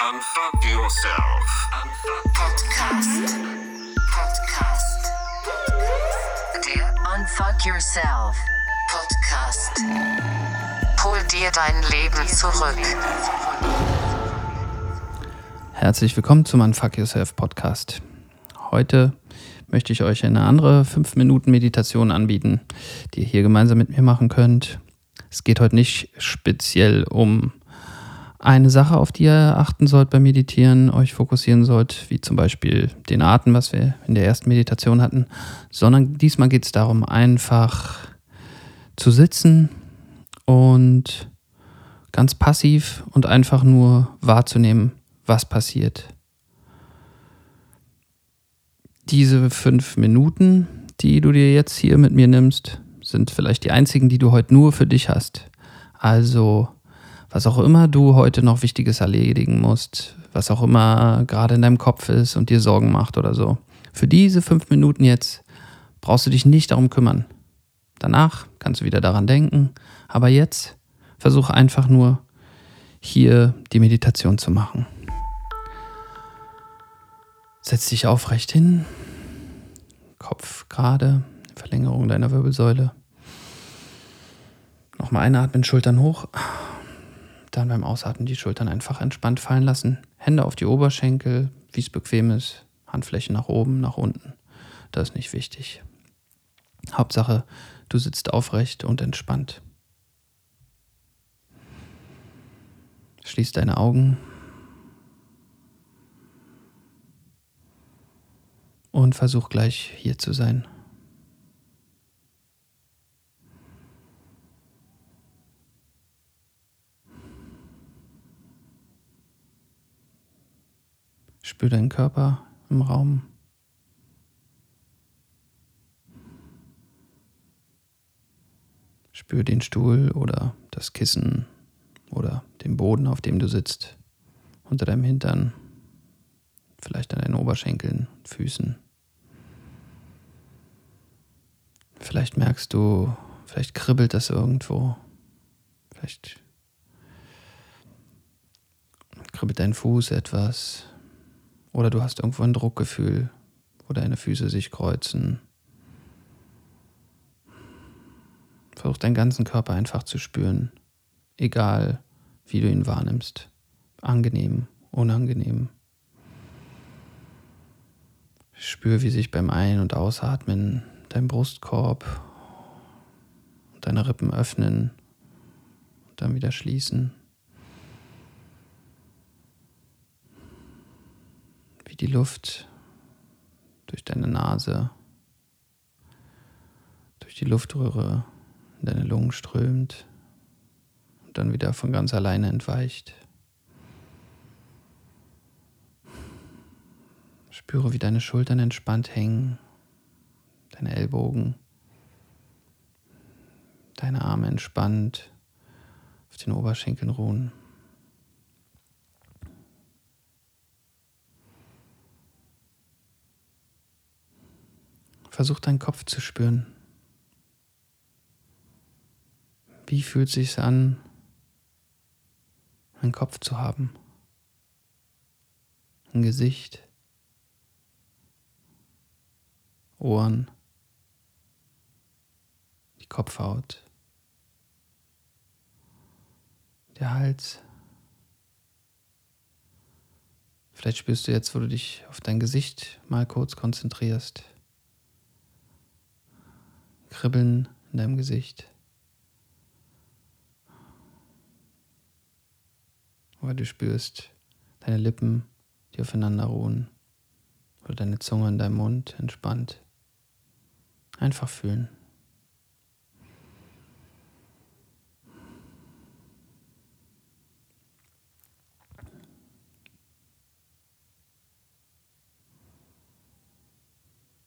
Unfuck yourself. Podcast. Podcast. Der Unfuck Yourself Podcast. Hol dir dein Leben zurück. Herzlich willkommen zum Unfuck Yourself Podcast. Heute möchte ich euch eine andere 5-Minuten-Meditation anbieten, die ihr hier gemeinsam mit mir machen könnt. Es geht heute nicht speziell um eine Sache, auf die ihr achten sollt beim Meditieren, euch fokussieren sollt, wie zum Beispiel den Atem, was wir in der ersten Meditation hatten, sondern diesmal geht es darum, einfach zu sitzen und ganz passiv und einfach nur wahrzunehmen, was passiert. Diese fünf Minuten, die du dir jetzt hier mit mir nimmst, sind vielleicht die einzigen, die du heute nur für dich hast. Also was auch immer du heute noch Wichtiges erledigen musst, was auch immer gerade in deinem Kopf ist und dir Sorgen macht oder so. Für diese fünf Minuten jetzt brauchst du dich nicht darum kümmern. Danach kannst du wieder daran denken, aber jetzt versuch einfach nur hier die Meditation zu machen. Setz dich aufrecht hin, Kopf gerade, Verlängerung deiner Wirbelsäule. Nochmal einatmen, Schultern hoch. Dann beim Ausatmen die Schultern einfach entspannt fallen lassen. Hände auf die Oberschenkel, wie es bequem ist. Handflächen nach oben, nach unten. Das ist nicht wichtig. Hauptsache, du sitzt aufrecht und entspannt. Schließ deine Augen. Und versuch gleich hier zu sein. Spür deinen Körper im Raum. Spür den Stuhl oder das Kissen oder den Boden, auf dem du sitzt, unter deinem Hintern, vielleicht an deinen Oberschenkeln, Füßen. Vielleicht merkst du, vielleicht kribbelt das irgendwo. Vielleicht kribbelt dein Fuß etwas. Oder du hast irgendwo ein Druckgefühl, wo deine Füße sich kreuzen. Versuch deinen ganzen Körper einfach zu spüren, egal wie du ihn wahrnimmst. Angenehm, unangenehm. Spür, wie sich beim Ein- und Ausatmen dein Brustkorb und deine Rippen öffnen und dann wieder schließen. Die Luft durch deine Nase, durch die Luftröhre in deine Lungen strömt und dann wieder von ganz alleine entweicht. Spüre, wie deine Schultern entspannt hängen, deine Ellbogen, deine Arme entspannt auf den Oberschenkeln ruhen. Versuch deinen Kopf zu spüren. Wie fühlt es sich an, einen Kopf zu haben? Ein Gesicht, Ohren, die Kopfhaut, der Hals. Vielleicht spürst du jetzt, wo du dich auf dein Gesicht mal kurz konzentrierst. Kribbeln in deinem Gesicht. Oder du spürst deine Lippen, die aufeinander ruhen. Oder deine Zunge in deinem Mund entspannt. Einfach fühlen.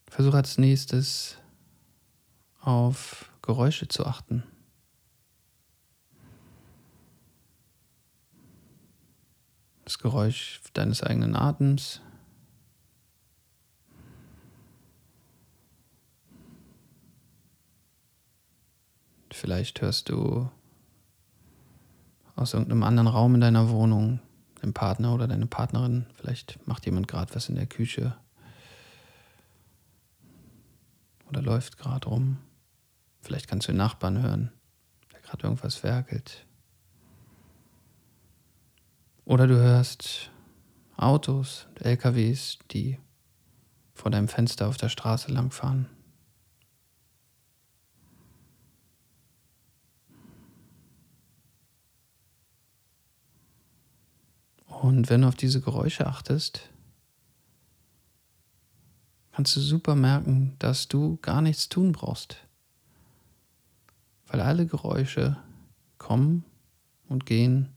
Versuche als nächstes auf Geräusche zu achten. Das Geräusch deines eigenen Atems. Vielleicht hörst du aus irgendeinem anderen Raum in deiner Wohnung dein Partner oder deine Partnerin. Vielleicht macht jemand gerade was in der Küche oder läuft gerade rum. Vielleicht kannst du den Nachbarn hören, der gerade irgendwas werkelt. Oder du hörst Autos, LKWs, die vor deinem Fenster auf der Straße langfahren. Und wenn du auf diese Geräusche achtest, kannst du super merken, dass du gar nichts tun brauchst. Weil alle Geräusche kommen und gehen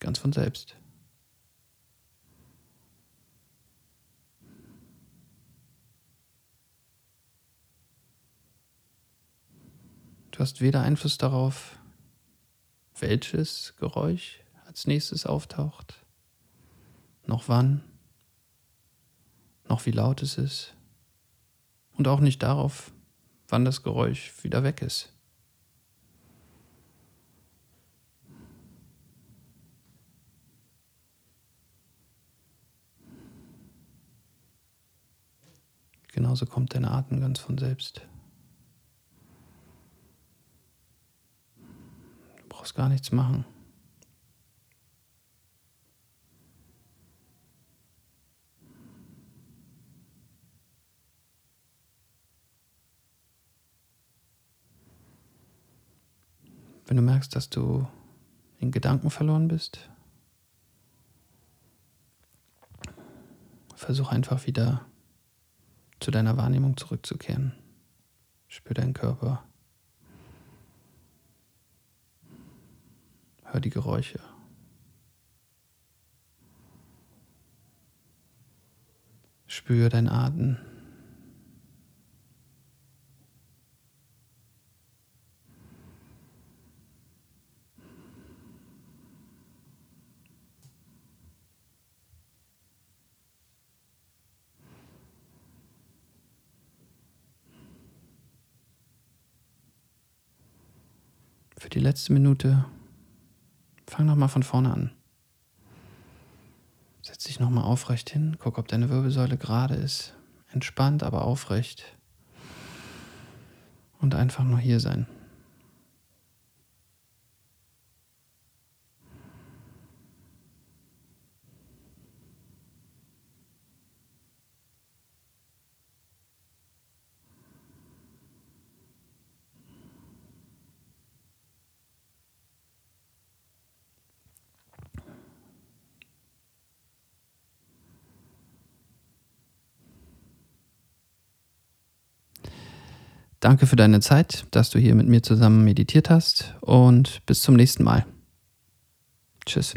ganz von selbst. Du hast weder Einfluss darauf, welches Geräusch als nächstes auftaucht, noch wann, noch wie laut es ist und auch nicht darauf, wann das Geräusch wieder weg ist. Genauso kommt dein Atem ganz von selbst. Du brauchst gar nichts machen. Wenn du merkst, dass du in Gedanken verloren bist, versuch einfach wieder zu deiner Wahrnehmung zurückzukehren. Spür deinen Körper. Hör die Geräusche. Spür deinen Atem. Für die letzte Minute fang nochmal von vorne an. Setz dich nochmal aufrecht hin, guck, ob deine Wirbelsäule gerade ist. Entspannt, aber aufrecht. Und einfach nur hier sein. Danke für deine Zeit, dass du hier mit mir zusammen meditiert hast und bis zum nächsten Mal. Tschüss.